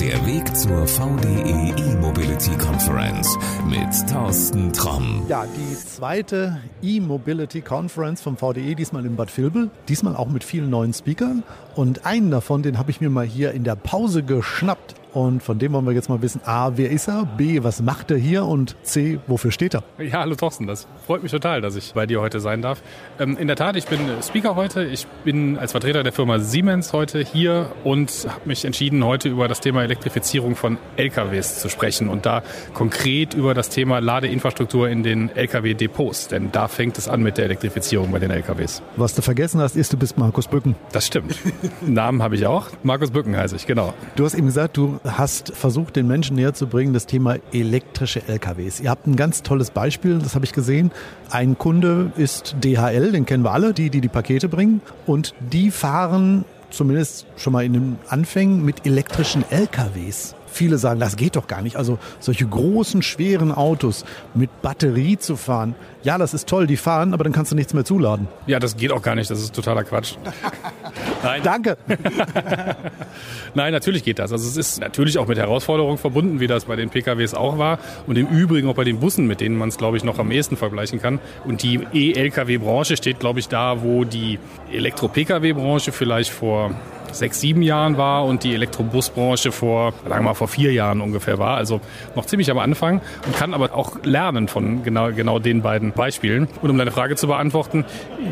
Der Weg zur VDE E-Mobility Conference mit Thorsten Tromm. Ja, die zweite E-Mobility Conference vom VDE, diesmal in Bad Vilbel, diesmal auch mit vielen neuen Speakern. Und einen davon, den habe ich mir mal hier in der Pause geschnappt. Und von dem wollen wir jetzt mal wissen, A, wer ist er? B, was macht er hier? Und C, wofür steht er? Ja, hallo Thorsten, das freut mich total, dass ich bei dir heute sein darf. Ähm, in der Tat, ich bin Speaker heute. Ich bin als Vertreter der Firma Siemens heute hier und habe mich entschieden, heute über das Thema Elektrifizierung von LKWs zu sprechen und da konkret über das Thema Ladeinfrastruktur in den LKW-Depots. Denn da fängt es an mit der Elektrifizierung bei den LKWs. Was du vergessen hast, ist, du bist Markus Bücken. Das stimmt. Namen habe ich auch. Markus Bücken heiße ich, genau. Du hast eben gesagt, du hast versucht, den Menschen näher zu bringen, das Thema elektrische LKWs. Ihr habt ein ganz tolles Beispiel, das habe ich gesehen. Ein Kunde ist DHL, den kennen wir alle, die, die die Pakete bringen. Und die fahren zumindest schon mal in den Anfängen mit elektrischen LKWs. Viele sagen, das geht doch gar nicht. Also solche großen, schweren Autos mit Batterie zu fahren, ja, das ist toll, die fahren, aber dann kannst du nichts mehr zuladen. Ja, das geht auch gar nicht, das ist totaler Quatsch. Nein. Danke. Nein, natürlich geht das. Also es ist natürlich auch mit Herausforderungen verbunden, wie das bei den PKWs auch war und im Übrigen auch bei den Bussen, mit denen man es, glaube ich, noch am ehesten vergleichen kann. Und die E-Lkw-Branche steht, glaube ich, da, wo die Elektro-Pkw-Branche vielleicht vor sechs, sieben Jahren war und die Elektrobusbranche vor, sagen wir mal, vor vier Jahren ungefähr war. Also noch ziemlich am Anfang und kann aber auch lernen von genau, genau den beiden Beispielen. Und um deine Frage zu beantworten,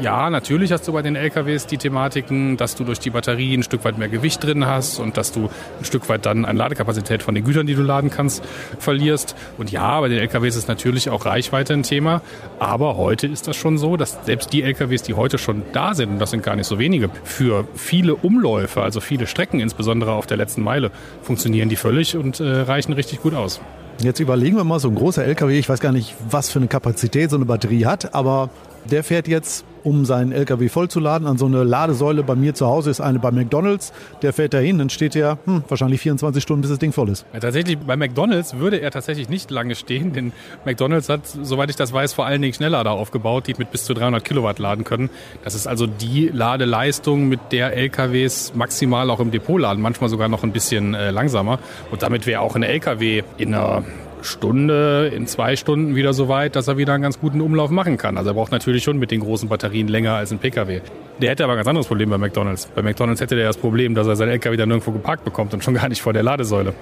ja, natürlich hast du bei den LKWs die Thematiken, dass du durch die Batterie ein Stück weit mehr Gewicht drin hast und dass du ein Stück weit dann an Ladekapazität von den Gütern, die du laden kannst, verlierst. Und ja, bei den LKWs ist natürlich auch Reichweite ein Thema. Aber heute ist das schon so, dass selbst die LKWs, die heute schon da sind, und das sind gar nicht so wenige, für viele Umläufe Läufe, also viele Strecken, insbesondere auf der letzten Meile, funktionieren die völlig und äh, reichen richtig gut aus. Jetzt überlegen wir mal, so ein großer LKW, ich weiß gar nicht, was für eine Kapazität so eine Batterie hat, aber der fährt jetzt, um seinen LKW vollzuladen, an so eine Ladesäule bei mir zu Hause ist eine bei McDonalds. Der fährt da hin, dann steht er hm, wahrscheinlich 24 Stunden, bis das Ding voll ist. Ja, tatsächlich, bei McDonalds würde er tatsächlich nicht lange stehen, denn McDonalds hat, soweit ich das weiß, vor allen Dingen Schnelllader aufgebaut, die mit bis zu 300 Kilowatt laden können. Das ist also die Ladeleistung, mit der LKWs maximal auch im Depot laden, manchmal sogar noch ein bisschen äh, langsamer. Und damit wäre auch ein LKW in einer Stunde, in zwei Stunden wieder so weit, dass er wieder einen ganz guten Umlauf machen kann. Also er braucht natürlich schon mit den großen Batterien länger als ein Pkw. Der hätte aber ein ganz anderes Problem bei McDonalds. Bei McDonalds hätte der das Problem, dass er sein LKW dann nirgendwo geparkt bekommt und schon gar nicht vor der Ladesäule.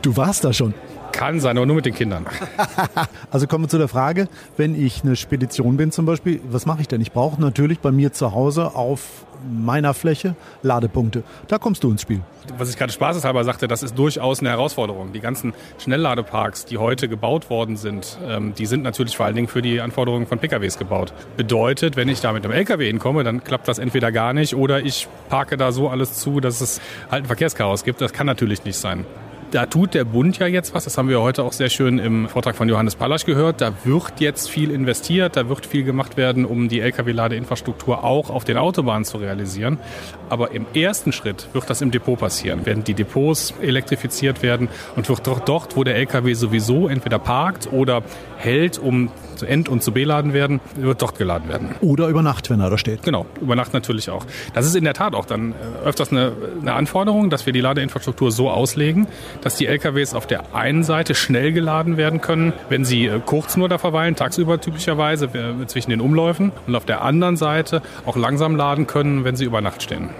Du warst da schon. Kann sein, aber nur mit den Kindern. also kommen wir zu der Frage, wenn ich eine Spedition bin zum Beispiel, was mache ich denn? Ich brauche natürlich bei mir zu Hause auf meiner Fläche Ladepunkte. Da kommst du ins Spiel. Was ich gerade spaßeshalber sagte, das ist durchaus eine Herausforderung. Die ganzen Schnellladeparks, die heute gebaut worden sind, ähm, die sind natürlich vor allen Dingen für die Anforderungen von PKWs gebaut. Bedeutet, wenn ich da mit einem LKW hinkomme, dann klappt das entweder gar nicht oder ich parke da so alles zu, dass es halt ein Verkehrschaos gibt. Das kann natürlich nicht sein. Da tut der Bund ja jetzt was, das haben wir heute auch sehr schön im Vortrag von Johannes Pallasch gehört. Da wird jetzt viel investiert, da wird viel gemacht werden, um die Lkw-Ladeinfrastruktur auch auf den Autobahnen zu realisieren. Aber im ersten Schritt wird das im Depot passieren, werden die Depots elektrifiziert werden und wird dort, wo der Lkw sowieso entweder parkt oder hält, um zu End- und zu beladen werden, wird dort geladen werden. Oder über Nacht, wenn er da steht. Genau, über Nacht natürlich auch. Das ist in der Tat auch dann öfters eine, eine Anforderung, dass wir die Ladeinfrastruktur so auslegen, dass die LKWs auf der einen Seite schnell geladen werden können, wenn sie kurz nur da verweilen, tagsüber typischerweise zwischen den Umläufen und auf der anderen Seite auch langsam laden können, wenn sie über Nacht stehen.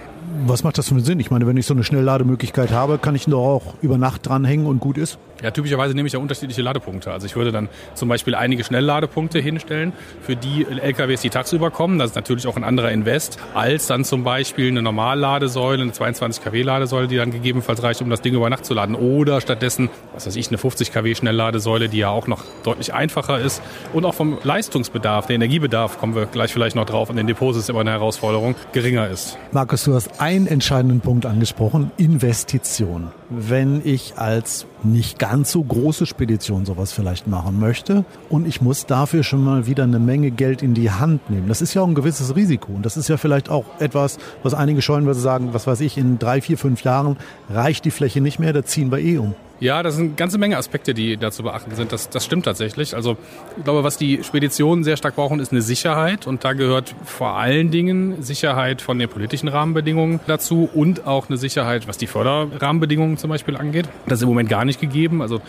Was macht das für einen Sinn? Ich meine, wenn ich so eine Schnelllademöglichkeit habe, kann ich ihn doch auch über Nacht dranhängen und gut ist? Ja, typischerweise nehme ich ja unterschiedliche Ladepunkte. Also ich würde dann zum Beispiel einige Schnellladepunkte hinstellen für die LKWs, die tagsüber kommen. Das ist natürlich auch ein anderer Invest, als dann zum Beispiel eine Normalladesäule, eine 22 kW Ladesäule, die dann gegebenenfalls reicht, um das Ding über Nacht zu laden. Oder stattdessen, was weiß ich, eine 50 kW Schnellladesäule, die ja auch noch deutlich einfacher ist. Und auch vom Leistungsbedarf, der Energiebedarf, kommen wir gleich vielleicht noch drauf, an den Depots ist immer eine Herausforderung, geringer ist. Markus, du hast einen entscheidenden Punkt angesprochen, Investition. Wenn ich als nicht ganz so große Spedition sowas vielleicht machen möchte und ich muss dafür schon mal wieder eine Menge Geld in die Hand nehmen. Das ist ja auch ein gewisses Risiko und das ist ja vielleicht auch etwas, was einige scheuen, weil sie sagen, was weiß ich, in drei, vier, fünf Jahren reicht die Fläche nicht mehr, da ziehen wir eh um. Ja, das sind ganze Menge Aspekte, die da zu beachten sind. Das, das stimmt tatsächlich. Also ich glaube, was die Speditionen sehr stark brauchen, ist eine Sicherheit. Und da gehört vor allen Dingen Sicherheit von den politischen Rahmenbedingungen dazu und auch eine Sicherheit, was die Förderrahmenbedingungen zum Beispiel angeht. Das ist im Moment gar nicht gegeben. Also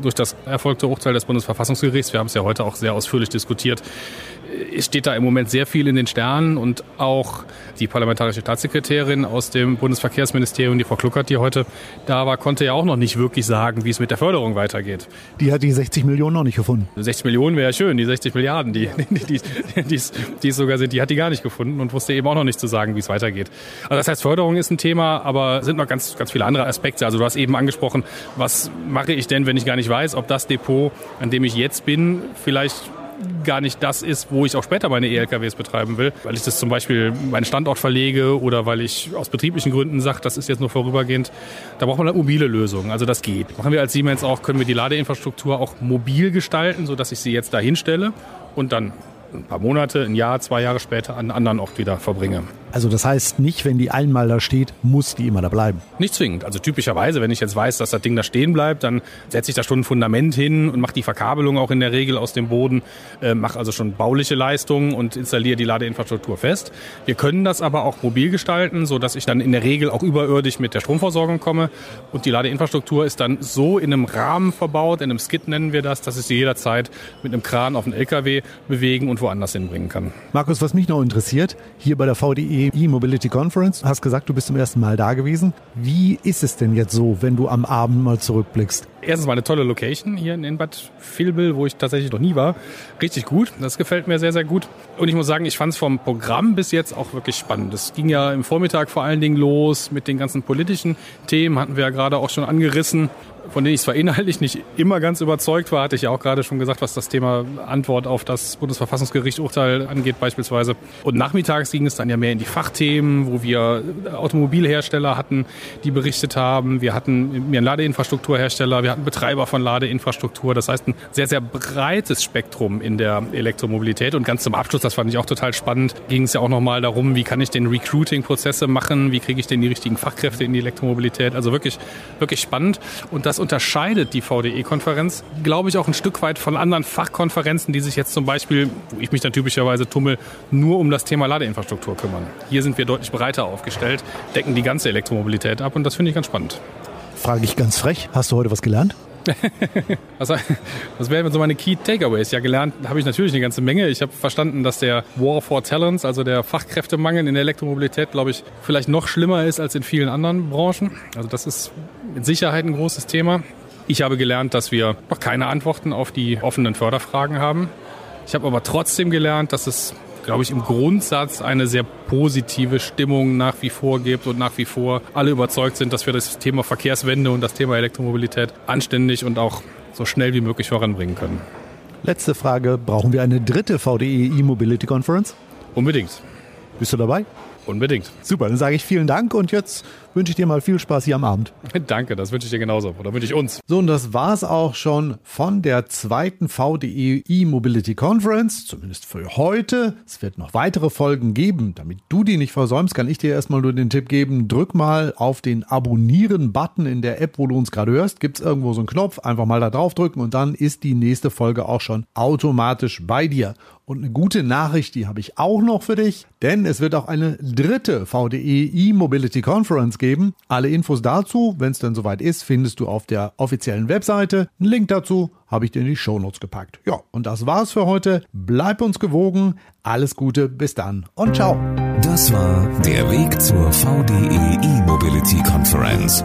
durch das erfolgte Urteil des Bundesverfassungsgerichts, wir haben es ja heute auch sehr ausführlich diskutiert, steht da im Moment sehr viel in den Sternen und auch die parlamentarische Staatssekretärin aus dem Bundesverkehrsministerium, die Frau Kluckert, die heute da war, konnte ja auch noch nicht wirklich sagen, wie es mit der Förderung weitergeht. Die hat die 60 Millionen noch nicht gefunden. 60 Millionen wäre ja schön, die 60 Milliarden, die, die, die, die es sogar sind, die hat die gar nicht gefunden und wusste eben auch noch nicht zu sagen, wie es weitergeht. Also das heißt, Förderung ist ein Thema, aber sind noch ganz, ganz viele andere Aspekte. Also du hast eben angesprochen, was mache ich denn, wenn ich gar nicht weiß, ob das Depot, an dem ich jetzt bin, vielleicht gar nicht das ist, wo ich auch später meine E-LKWs betreiben will, weil ich das zum Beispiel meinen Standort verlege oder weil ich aus betrieblichen Gründen sage, das ist jetzt nur vorübergehend. Da braucht man eine mobile Lösung. Also das geht. Machen wir als Siemens auch, können wir die Ladeinfrastruktur auch mobil gestalten, sodass ich sie jetzt da hinstelle und dann ein paar Monate, ein Jahr, zwei Jahre später an einem anderen Ort wieder verbringe. Also das heißt nicht, wenn die einmal da steht, muss die immer da bleiben. Nicht zwingend. Also typischerweise, wenn ich jetzt weiß, dass das Ding da stehen bleibt, dann setze ich da schon ein Fundament hin und mache die Verkabelung auch in der Regel aus dem Boden, äh, mache also schon bauliche Leistungen und installiere die Ladeinfrastruktur fest. Wir können das aber auch mobil gestalten, so dass ich dann in der Regel auch überirdisch mit der Stromversorgung komme und die Ladeinfrastruktur ist dann so in einem Rahmen verbaut, in einem Skid nennen wir das, dass ich sie jederzeit mit einem Kran auf den LKW bewegen und woanders hinbringen kann. Markus, was mich noch interessiert, hier bei der VDE E-Mobility Conference. Du hast gesagt, du bist zum ersten Mal da gewesen. Wie ist es denn jetzt so, wenn du am Abend mal zurückblickst? Erstens mal eine tolle Location hier in Bad Vilbel, wo ich tatsächlich noch nie war. Richtig gut. Das gefällt mir sehr, sehr gut. Und ich muss sagen, ich fand es vom Programm bis jetzt auch wirklich spannend. Es ging ja im Vormittag vor allen Dingen los mit den ganzen politischen Themen, hatten wir ja gerade auch schon angerissen von denen ich zwar inhaltlich nicht immer ganz überzeugt war, hatte ich ja auch gerade schon gesagt, was das Thema Antwort auf das Bundesverfassungsgericht-Urteil angeht beispielsweise. Und nachmittags ging es dann ja mehr in die Fachthemen, wo wir Automobilhersteller hatten, die berichtet haben. Wir hatten mehr Ladeinfrastrukturhersteller, wir hatten Betreiber von Ladeinfrastruktur. Das heißt, ein sehr, sehr breites Spektrum in der Elektromobilität. Und ganz zum Abschluss, das fand ich auch total spannend, ging es ja auch nochmal darum, wie kann ich den Recruiting-Prozesse machen, wie kriege ich denn die richtigen Fachkräfte in die Elektromobilität. Also wirklich, wirklich spannend. Und das unterscheidet die VDE-Konferenz, glaube ich, auch ein Stück weit von anderen Fachkonferenzen, die sich jetzt zum Beispiel, wo ich mich dann typischerweise tummel, nur um das Thema Ladeinfrastruktur kümmern. Hier sind wir deutlich breiter aufgestellt, decken die ganze Elektromobilität ab und das finde ich ganz spannend. Frage ich ganz frech, hast du heute was gelernt? Was, was wären so meine Key Takeaways? Ja, gelernt habe ich natürlich eine ganze Menge. Ich habe verstanden, dass der War for Talents, also der Fachkräftemangel in der Elektromobilität, glaube ich, vielleicht noch schlimmer ist als in vielen anderen Branchen. Also das ist mit Sicherheit ein großes Thema. Ich habe gelernt, dass wir noch keine Antworten auf die offenen Förderfragen haben. Ich habe aber trotzdem gelernt, dass es glaube ich, im Grundsatz eine sehr positive Stimmung nach wie vor gibt und nach wie vor alle überzeugt sind, dass wir das Thema Verkehrswende und das Thema Elektromobilität anständig und auch so schnell wie möglich voranbringen können. Letzte Frage, brauchen wir eine dritte VDE E-Mobility Conference? Unbedingt. Bist du dabei? Unbedingt. Super, dann sage ich vielen Dank und jetzt wünsche ich dir mal viel Spaß hier am Abend. Danke, das wünsche ich dir genauso. Oder wünsche ich uns. So, und das war's auch schon von der zweiten VDE E-Mobility Conference, zumindest für heute. Es wird noch weitere Folgen geben. Damit du die nicht versäumst, kann ich dir erstmal nur den Tipp geben, drück mal auf den Abonnieren-Button in der App, wo du uns gerade hörst. Gibt's irgendwo so einen Knopf, einfach mal da drauf drücken und dann ist die nächste Folge auch schon automatisch bei dir. Und eine gute Nachricht, die habe ich auch noch für dich, denn es wird auch eine dritte VDE E-Mobility Conference geben. Alle Infos dazu, wenn es denn soweit ist, findest du auf der offiziellen Webseite. Einen Link dazu habe ich dir in die Shownotes gepackt. Ja, und das war's für heute. Bleib uns gewogen. Alles Gute, bis dann und ciao. Das war der Weg zur VDE E-Mobility Conference.